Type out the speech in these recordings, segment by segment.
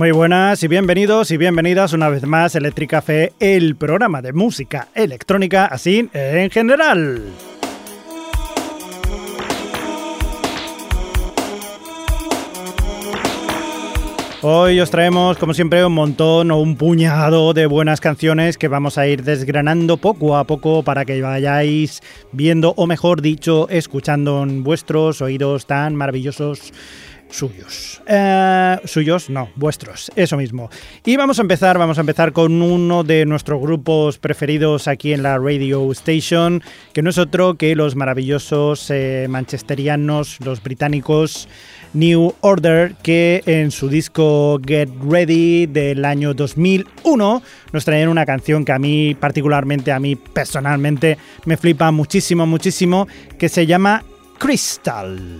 Muy buenas y bienvenidos y bienvenidas una vez más a Electric Café, el programa de música electrónica así en general. Hoy os traemos, como siempre, un montón o un puñado de buenas canciones que vamos a ir desgranando poco a poco para que vayáis viendo, o mejor dicho, escuchando en vuestros oídos tan maravillosos suyos. Eh, suyos, no, vuestros, eso mismo. Y vamos a empezar, vamos a empezar con uno de nuestros grupos preferidos aquí en la Radio Station, que no es otro que los maravillosos eh, manchesterianos, los británicos New Order, que en su disco Get Ready del año 2001 nos traen una canción que a mí particularmente, a mí personalmente, me flipa muchísimo, muchísimo, que se llama Crystal.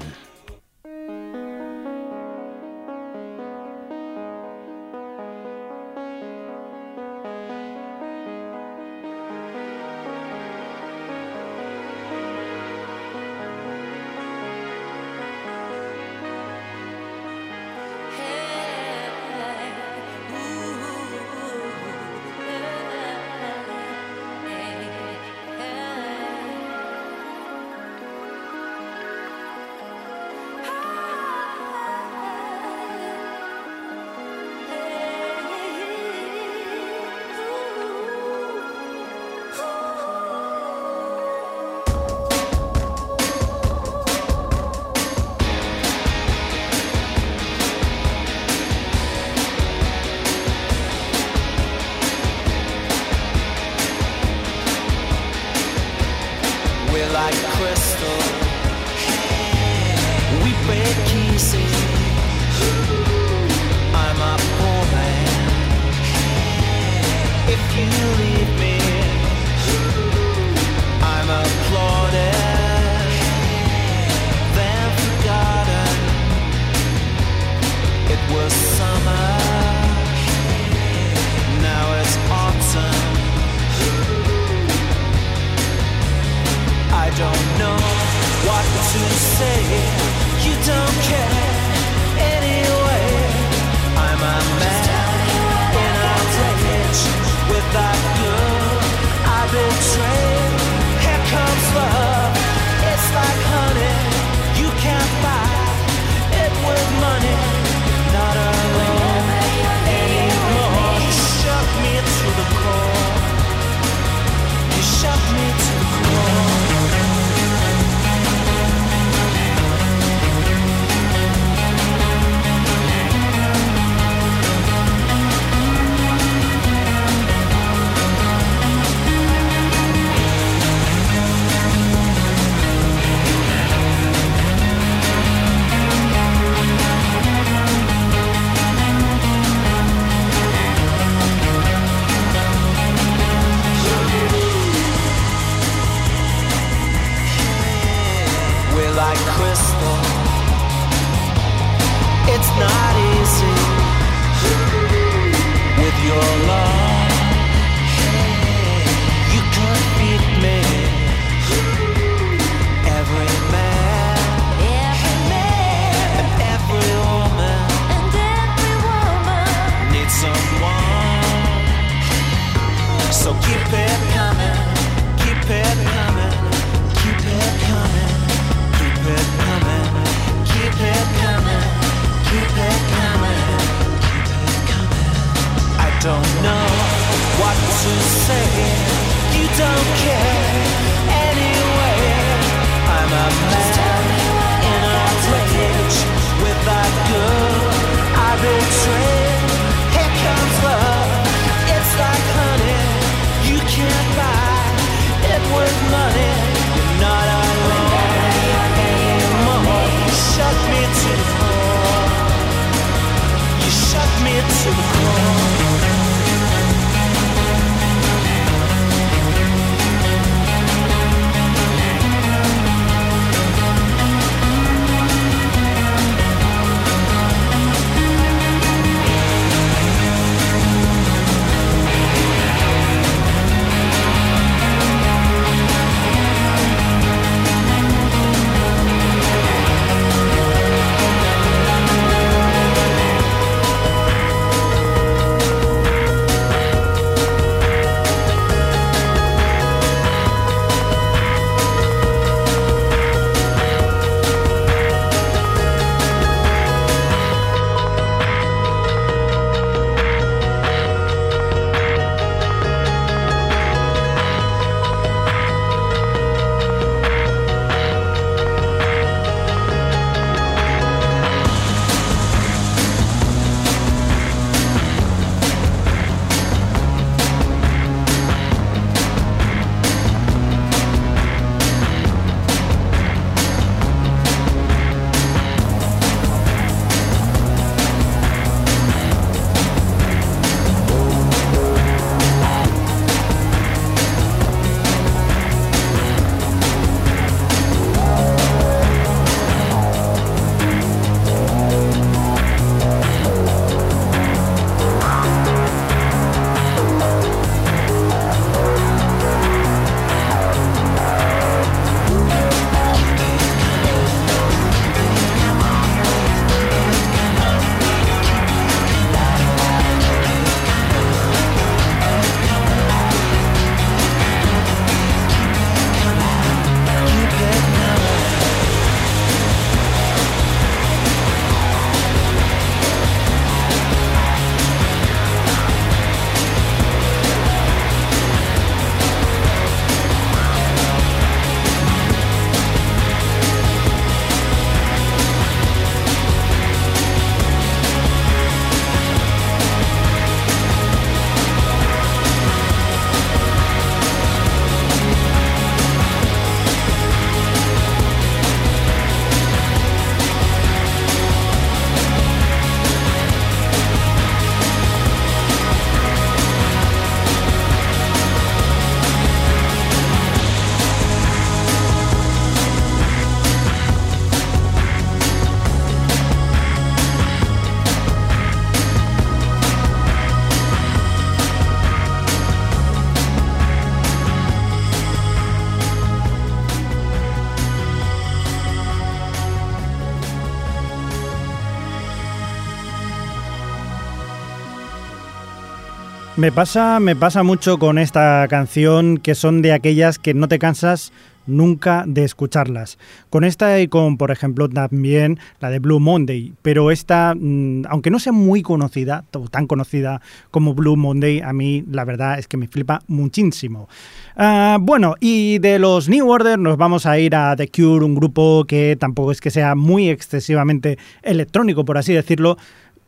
Me pasa, me pasa mucho con esta canción que son de aquellas que no te cansas nunca de escucharlas. Con esta y con, por ejemplo, también la de Blue Monday, pero esta, mm, aunque no sea muy conocida, tan conocida como Blue Monday, a mí la verdad es que me flipa muchísimo. Ah, bueno, y de los New Order nos vamos a ir a The Cure, un grupo que tampoco es que sea muy excesivamente electrónico, por así decirlo,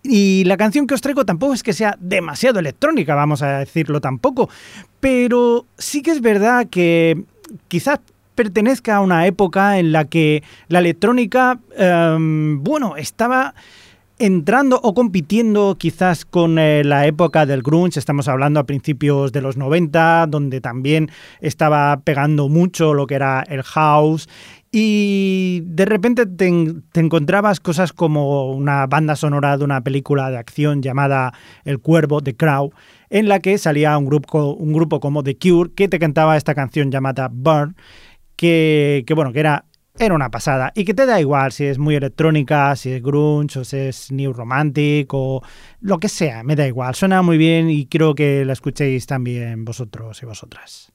y la canción que os traigo tampoco es que sea demasiado electrónica, vamos a decirlo tampoco, pero sí que es verdad que quizás pertenezca a una época en la que la electrónica, em, bueno, estaba entrando o compitiendo quizás con eh, la época del grunge, estamos hablando a principios de los 90, donde también estaba pegando mucho lo que era el house y de repente te, encontrabas cosas como una banda sonora de una película de acción llamada El Cuervo, The Crow, en la que salía un grupo, un grupo como The Cure que te cantaba esta canción llamada Burn, que, bueno, que era, era una pasada y que te da igual si es muy electrónica, si es grunge o si es new romantic o lo que sea, me da igual, suena muy bien y creo que la escuchéis también vosotros y vosotras.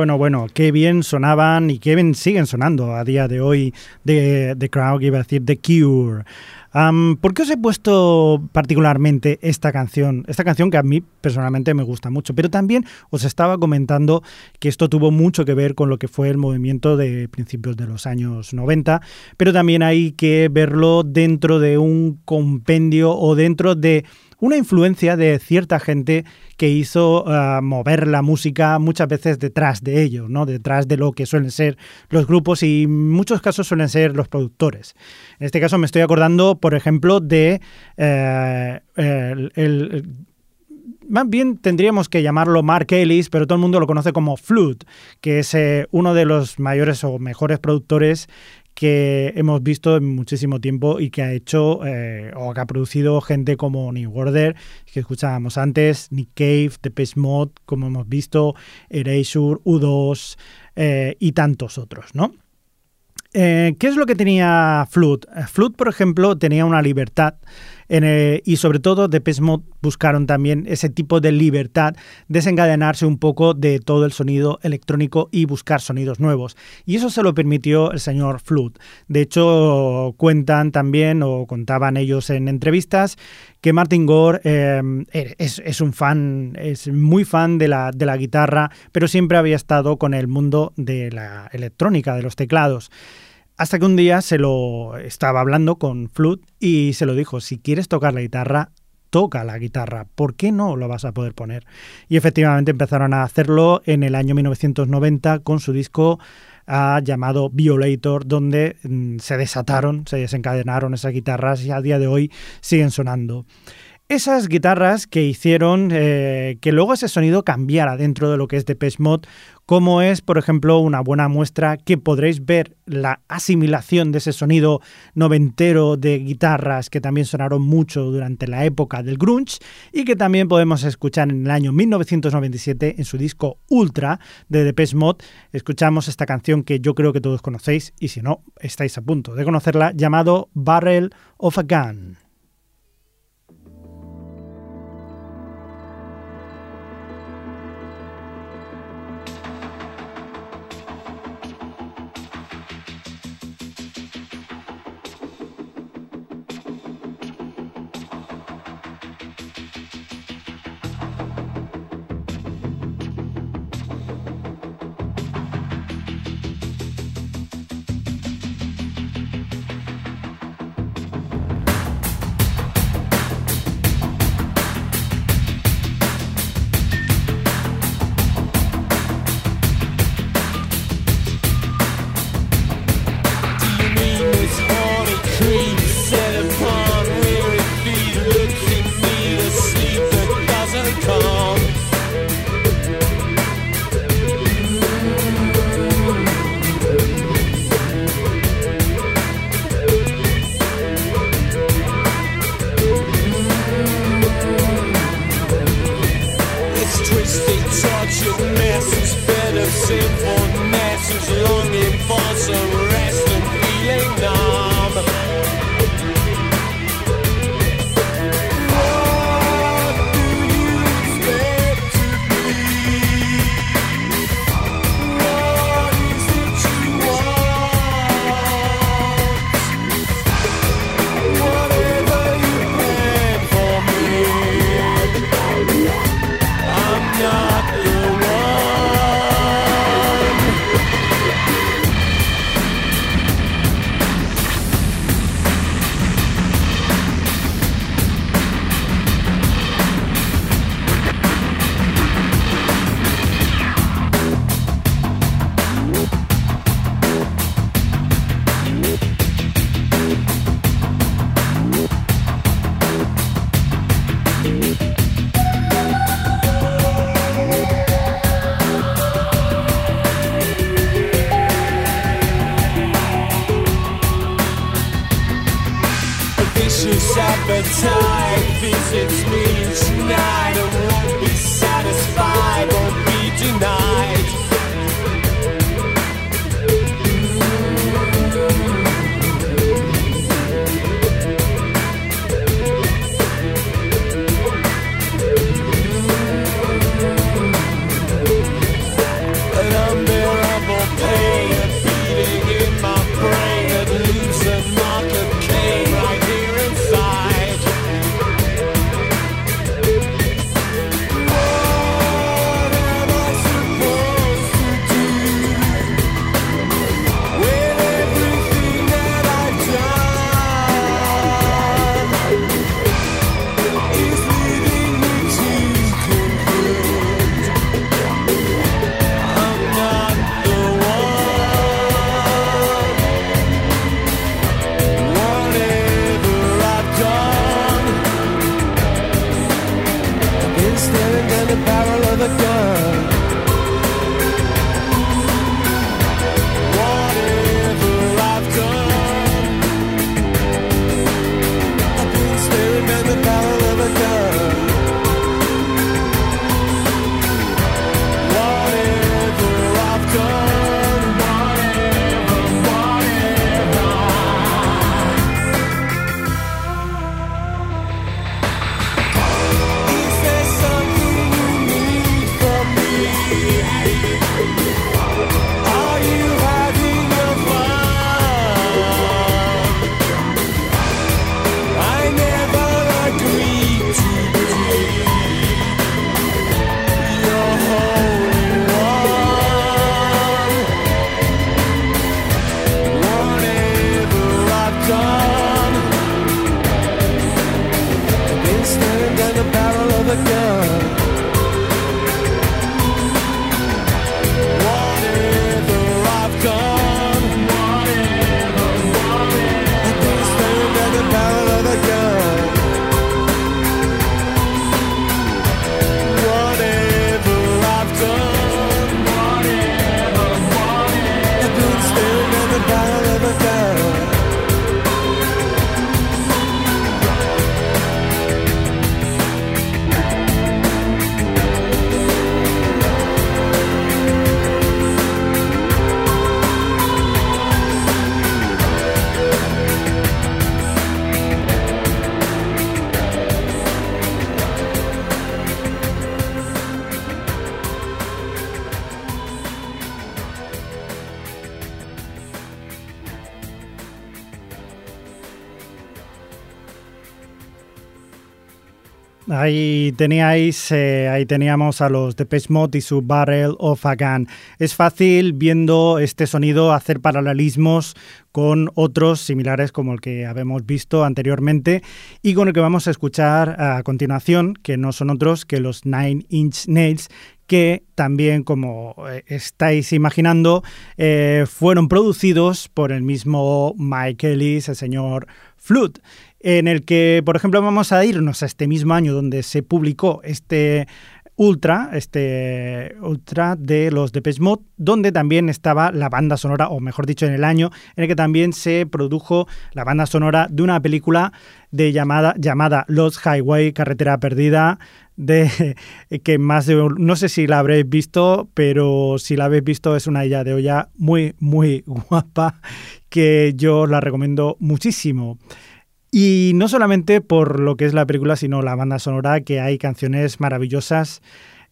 Bueno, bueno, qué bien sonaban y qué bien siguen sonando a día de hoy de The Crowd, iba a decir The Cure. ¿Por qué os he puesto particularmente esta canción? Esta canción que a mí personalmente me gusta mucho, pero también os estaba comentando que esto tuvo mucho que ver con lo que fue el movimiento de principios de los años 90, pero también hay que verlo dentro de un compendio o dentro de una influencia de cierta gente que hizo eh, mover la música muchas veces detrás de ellos, ¿no? detrás de lo que suelen ser los grupos y en muchos casos suelen ser los productores. En este caso me estoy acordando, por ejemplo, de eh, más bien tendríamos que llamarlo Mark Ellis, pero todo el mundo lo conoce como Flute, que es eh, uno de los mayores o mejores productores que hemos visto en muchísimo tiempo y que ha hecho eh, o que ha producido gente como New Order, que escuchábamos antes, Nick Cave, Depeche Mode, como hemos visto, Erasure, U2 eh, y tantos otros, ¿no? Eh, ¿Qué es lo que tenía Flood? Flood, por ejemplo, tenía una libertad y sobre todo de Mode buscaron también ese tipo de libertad, desencadenarse un poco de todo el sonido electrónico y buscar sonidos nuevos. Y eso se lo permitió el señor Flood. De hecho, cuentan también, o contaban ellos en entrevistas, que Martin Gore eh, es, un fan, es muy fan de la, de la guitarra, pero siempre había estado con el mundo de la electrónica, de los teclados. Hasta que un día se lo estaba hablando con Flood y se lo dijo, si quieres tocar la guitarra, toca la guitarra, ¿por qué no lo vas a poder poner? Y efectivamente empezaron a hacerlo en el año 1990 con su disco ah, llamado Violator, donde mm, se desataron, se desencadenaron esas guitarras y a día de hoy siguen sonando esas guitarras que hicieron eh, que luego ese sonido cambiara dentro de lo que es Depeche Mode, como es, por ejemplo, una buena muestra que podréis ver la asimilación de ese sonido noventero de guitarras que también sonaron mucho durante la época del grunge y que también podemos escuchar en el año 1997 en su disco Ultra de Depeche Mode. Escuchamos esta canción que yo creo que todos conocéis y si no, estáis a punto de conocerla, llamado Barrel of a Gun. come. Ahí teníais, eh, ahí teníamos a los Depeche Mode y su Barrel of a Gun. Es fácil viendo este sonido hacer paralelismos con otros similares como el que habíamos visto anteriormente y con el que vamos a escuchar a continuación, que no son otros que los Nine Inch Nails, que también, como eh, estáis imaginando, eh, fueron producidos por el mismo Mike Ellis, el señor Flood en el que, por ejemplo, vamos a irnos a este mismo año donde se publicó este Ultra, este Ultra de los Depeche Mode, donde también estaba la banda sonora, o mejor dicho, en el año en el que también se produjo la banda sonora de una película de llamada, llamada Los Highway, Carretera Perdida, de que más de no sé si la habréis visto, pero si la habéis visto es una de olla muy, muy guapa que yo la recomiendo muchísimo. Y no solamente por lo que es la película, sino la banda sonora, que hay canciones maravillosas.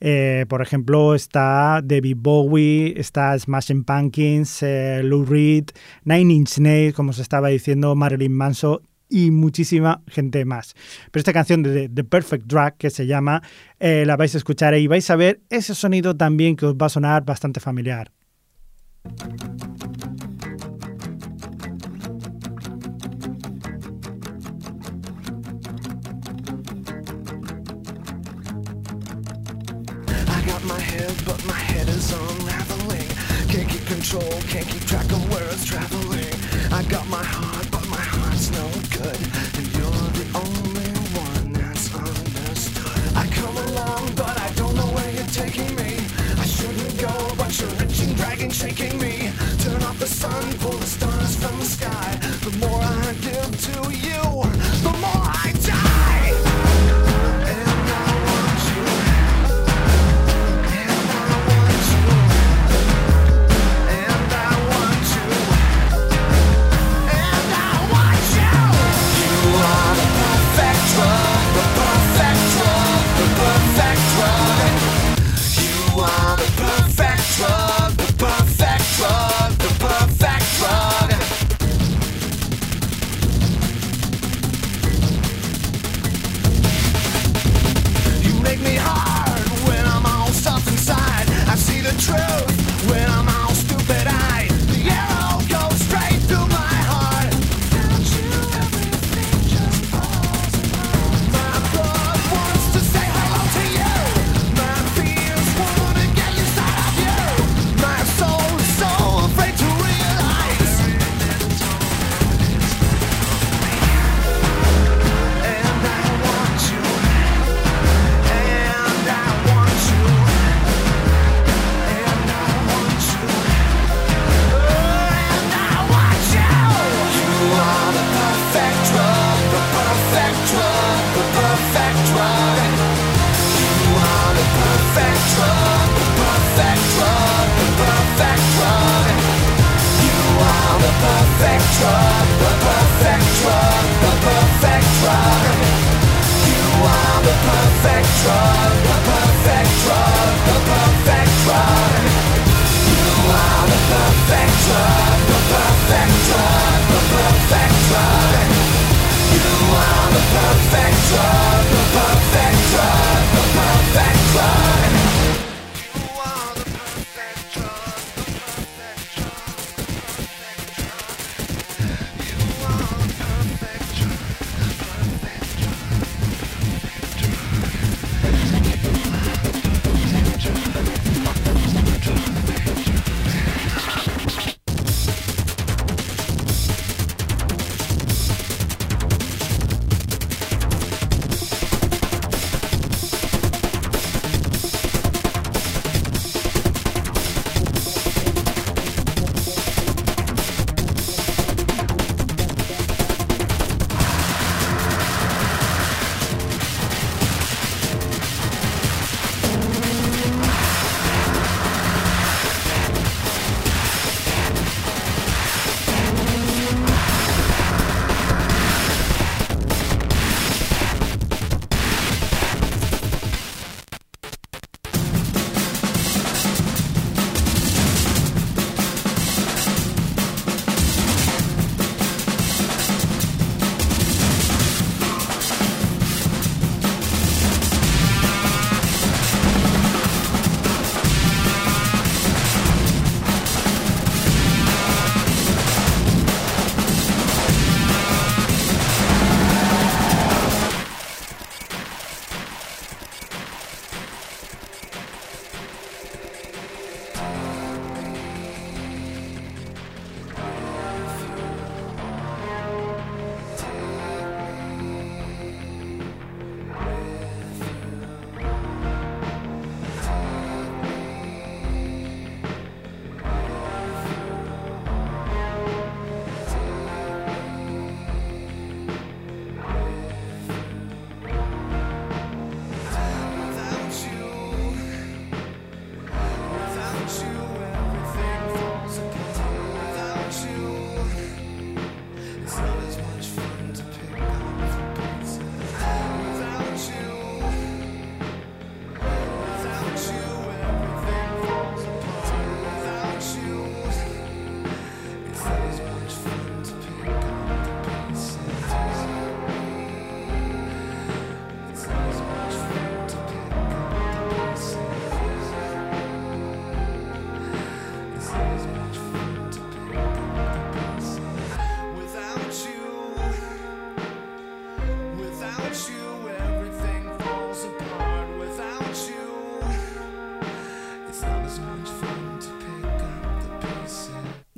Eh, por ejemplo, está David Bowie, está Smashing Pumpkins, eh, Lou Reed, Nine Inch Nails, como se estaba diciendo, Marilyn Manson y muchísima gente más. Pero esta canción de The Perfect Drag, que se llama, eh, la vais a escuchar y vais a ver ese sonido también que os va a sonar bastante familiar. Control, can't keep track of where it's traveling. I got my heart, but my heart's no good. And you're the only one that's understood. I come along, but I don't know where you're taking me. I shouldn't go, but you're reaching, dragging, shaking me. Turn off the sun, pull the stars from the sky. The more I give to you, the more I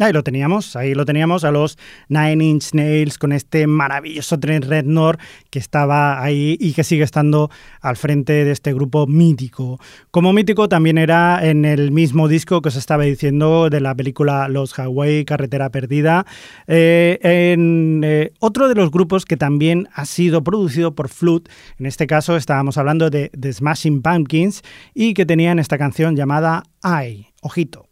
Ahí lo teníamos, ahí lo teníamos a los Nine Inch Nails con este maravilloso Trent Reznor que estaba ahí y que sigue estando al frente de este grupo mítico. Como mítico también era en el mismo disco que os estaba diciendo de la película Los Hawaii, Carretera Perdida, eh, en eh, otro de los grupos que también ha sido producido por Flute, en este caso estábamos hablando de The Smashing Pumpkins y que tenían esta canción llamada I, ojito.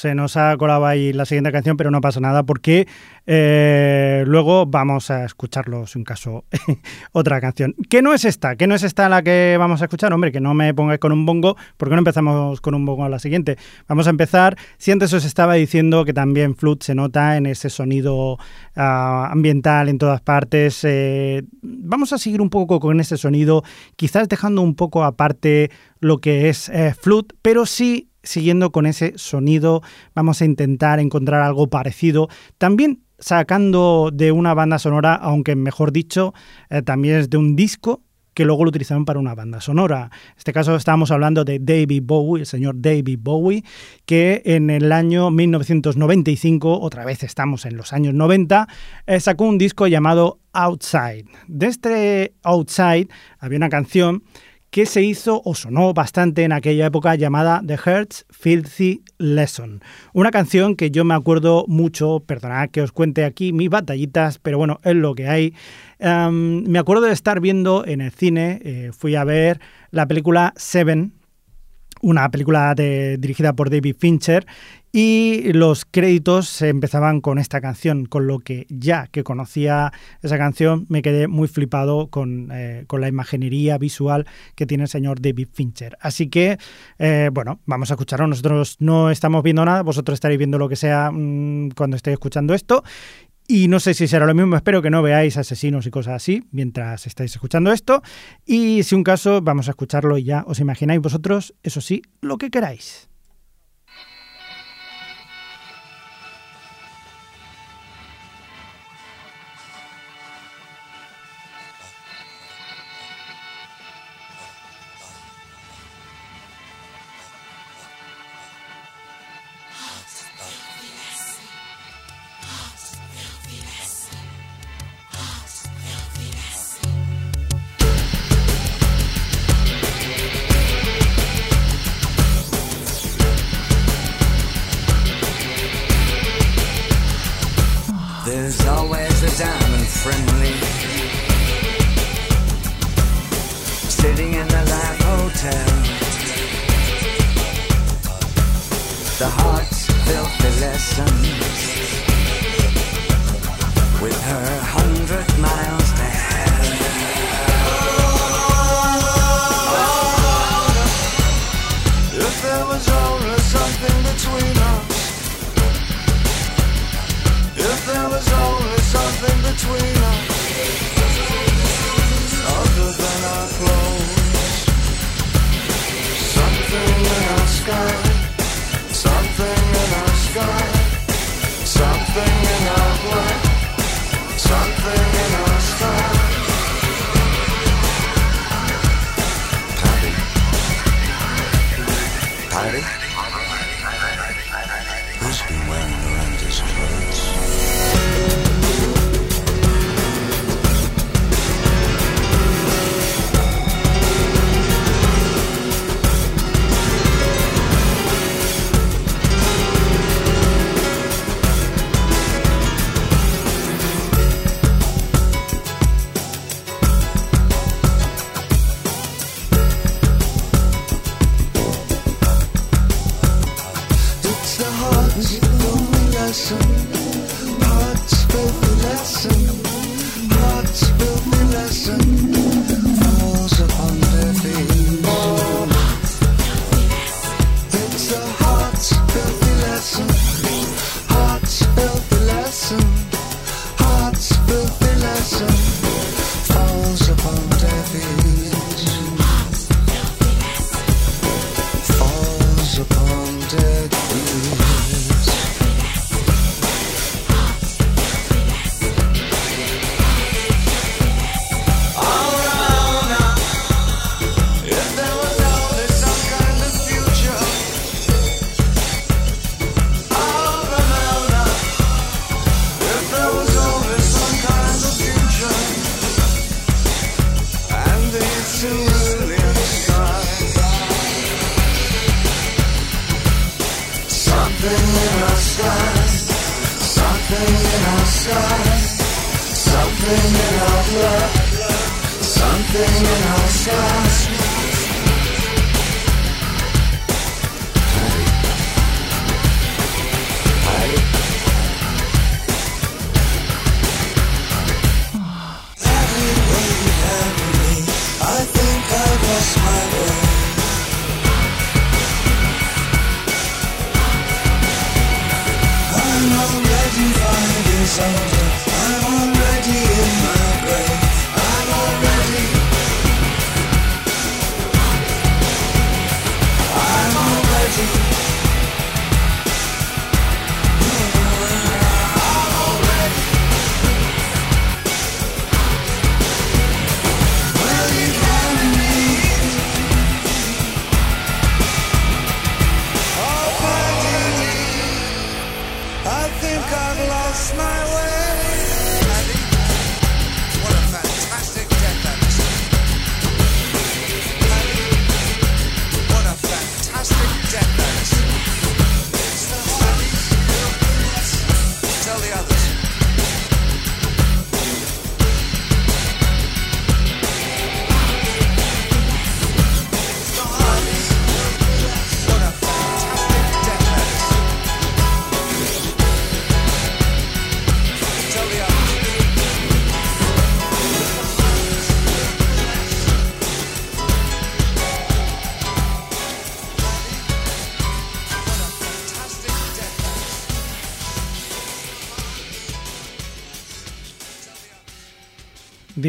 Se nos ha colado ahí la siguiente canción, pero no pasa nada porque eh, luego vamos a escucharlo, en caso, otra canción. Que no es esta, que no es esta la que vamos a escuchar, hombre, que no me pongáis con un bongo, porque no empezamos con un bongo a la siguiente. Vamos a empezar, si antes os estaba diciendo que también Flut se nota en ese sonido ah, ambiental en todas partes, eh, vamos a seguir un poco con ese sonido, quizás dejando un poco aparte lo que es eh, Flut, pero sí siguiendo con ese sonido, vamos a intentar encontrar algo parecido. También sacando de una banda sonora, aunque mejor dicho, eh, también es de un disco que luego lo utilizaron para una banda sonora. En este caso estamos hablando de David Bowie, el señor David Bowie, que en el año 1995, otra vez estamos en los años 90, eh, sacó un disco llamado Outside. De este Outside había una canción que se hizo o sonó bastante en aquella época llamada The Heart's Filthy Lesson. Una canción que yo me acuerdo mucho, perdonad que os cuente aquí mis batallitas, pero bueno, es lo que hay. Em, me acuerdo de estar viendo en el cine, eh, fui a ver la película Seven, una película dirigida por David Fincher y los créditos empezaban con esta canción, con lo que ya que conocía esa canción me quedé muy flipado con, eh, la imaginería visual que tiene el señor David Fincher. Así que, eh, bueno, vamos a escucharlo. Nosotros no estamos viendo nada, vosotros estaréis viendo lo que sea mm, cuando estéis escuchando esto. Y no sé si será lo mismo, espero que no veáis asesinos y cosas así mientras estáis escuchando esto. Y si un caso, vamos a escucharlo y ya os imagináis vosotros, eso sí, lo que queráis.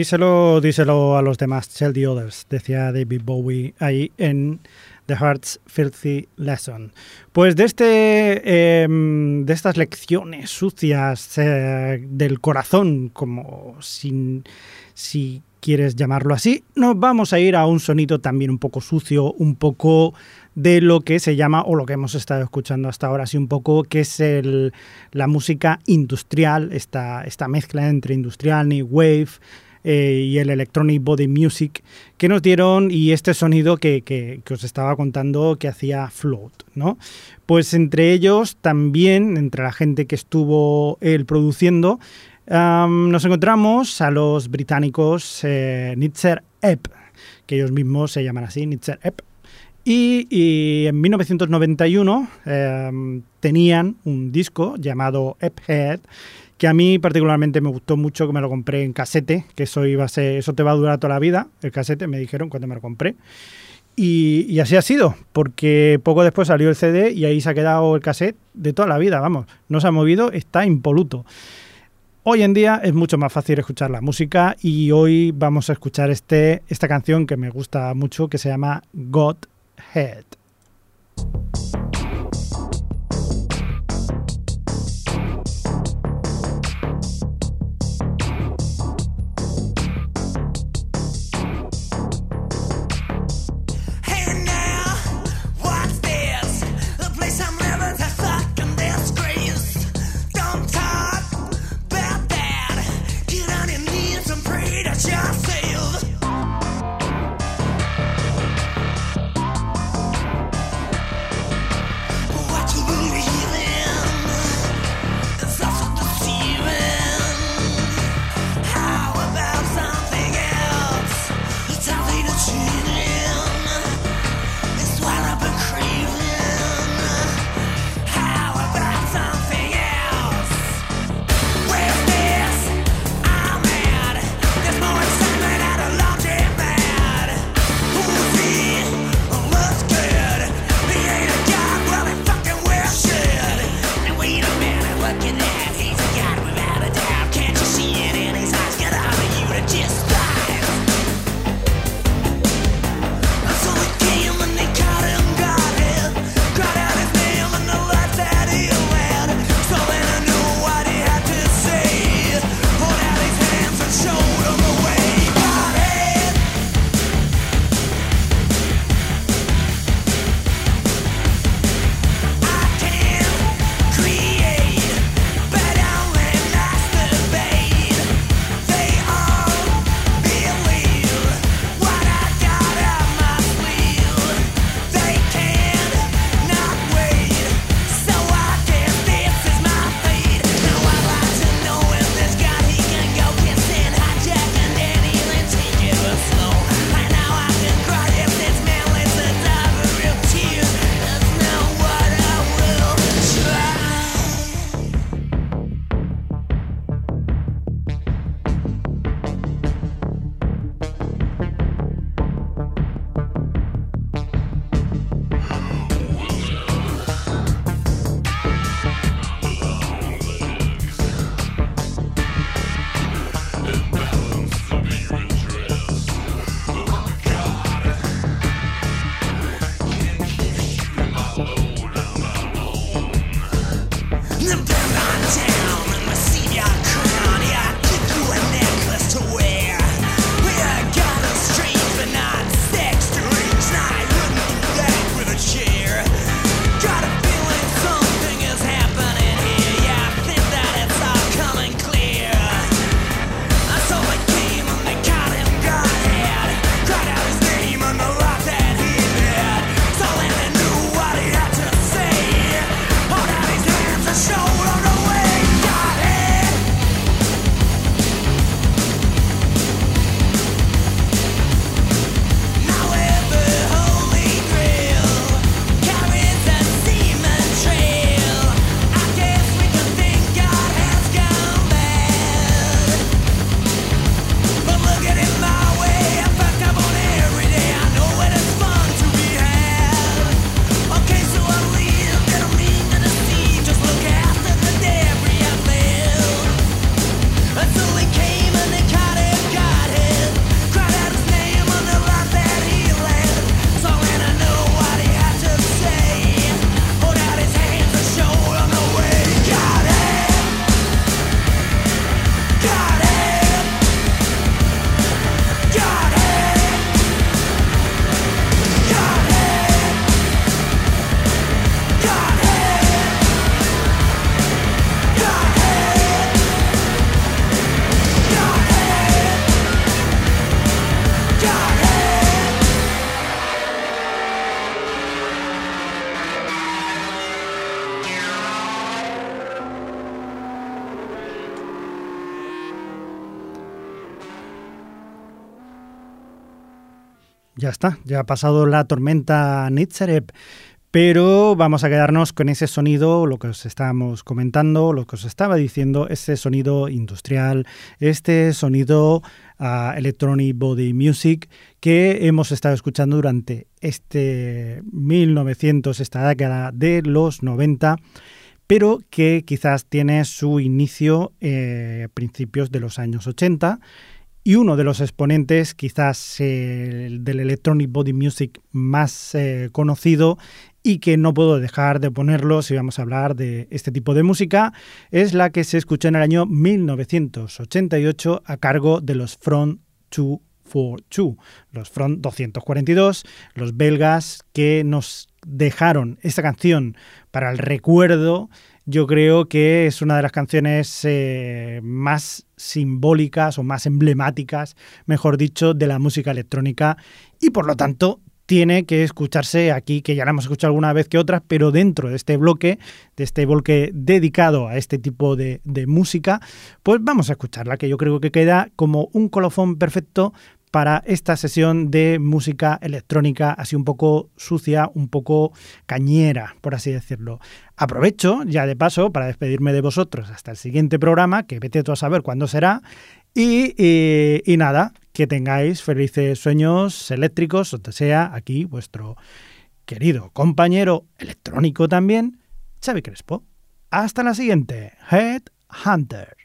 Díselo, díselo a los demás, tell the others, decía David Bowie ahí en The Heart's Filthy Lesson. Pues de, este, em, de estas lecciones sucias eh, del corazón, como si quieres llamarlo así, nos vamos a ir a un sonido también un poco sucio, un poco de lo que se llama, o lo que hemos estado escuchando hasta ahora, así un poco, que es la música industrial, esta, esta mezcla entre industrial, new wave, eh, y el Electronic Body Music que nos dieron y este sonido que, que, os estaba contando que hacía Float, ¿no? Pues entre ellos también, entre la gente que estuvo él produciendo, nos encontramos a los británicos eh, Nitzer Epp, que ellos mismos se llaman así, Nitzer Epp. Y, en 1991 em, tenían un disco llamado Epp Head que a mí particularmente me gustó mucho, que me lo compré en casete, que eso iba a eso te va a durar toda la vida, el casete, me dijeron cuando me lo compré. Y, así ha sido, porque poco después salió el CD y ahí se ha quedado el cassette de toda la vida, vamos, no se ha movido, está impoluto. Hoy en día es mucho más fácil escuchar la música y hoy vamos a escuchar este, esta canción que me gusta mucho que se llama God ya está, ya ha pasado la tormenta Nitzerep. Pero vamos a quedarnos con ese sonido, lo que os estábamos comentando, lo que os estaba diciendo, ese sonido industrial, este sonido uh, electronic body music que hemos estado escuchando durante este 1900, esta década de los 90 pero que quizás tiene su inicio eh, principios de los años 80 y uno de los exponentes quizás eh, del electronic body music más eh, conocido y que no puedo dejar de ponerlo si vamos a hablar de este tipo de música, es la que se escuchó en el año 1988 a cargo de los Front 242, los Front 242, los belgas que nos dejaron esta canción para el recuerdo yo creo que es una de las canciones eh, más simbólicas o más emblemáticas, mejor dicho, de la música electrónica. Y por lo tanto tiene que escucharse aquí, que ya la hemos escuchado alguna vez que otra, pero dentro de este bloque, de este bloque dedicado a este tipo de música, pues vamos a escucharla, que yo creo que queda como un colofón perfecto para esta sesión de música electrónica así un poco sucia, un poco cañera, por así decirlo. Aprovecho ya de paso para despedirme de vosotros hasta el siguiente programa, que vete tú a saber cuándo será. Y, nada, que tengáis felices sueños eléctricos, o sea, aquí vuestro querido compañero electrónico también, Xavi Crespo. Hasta la siguiente, Head Hunter.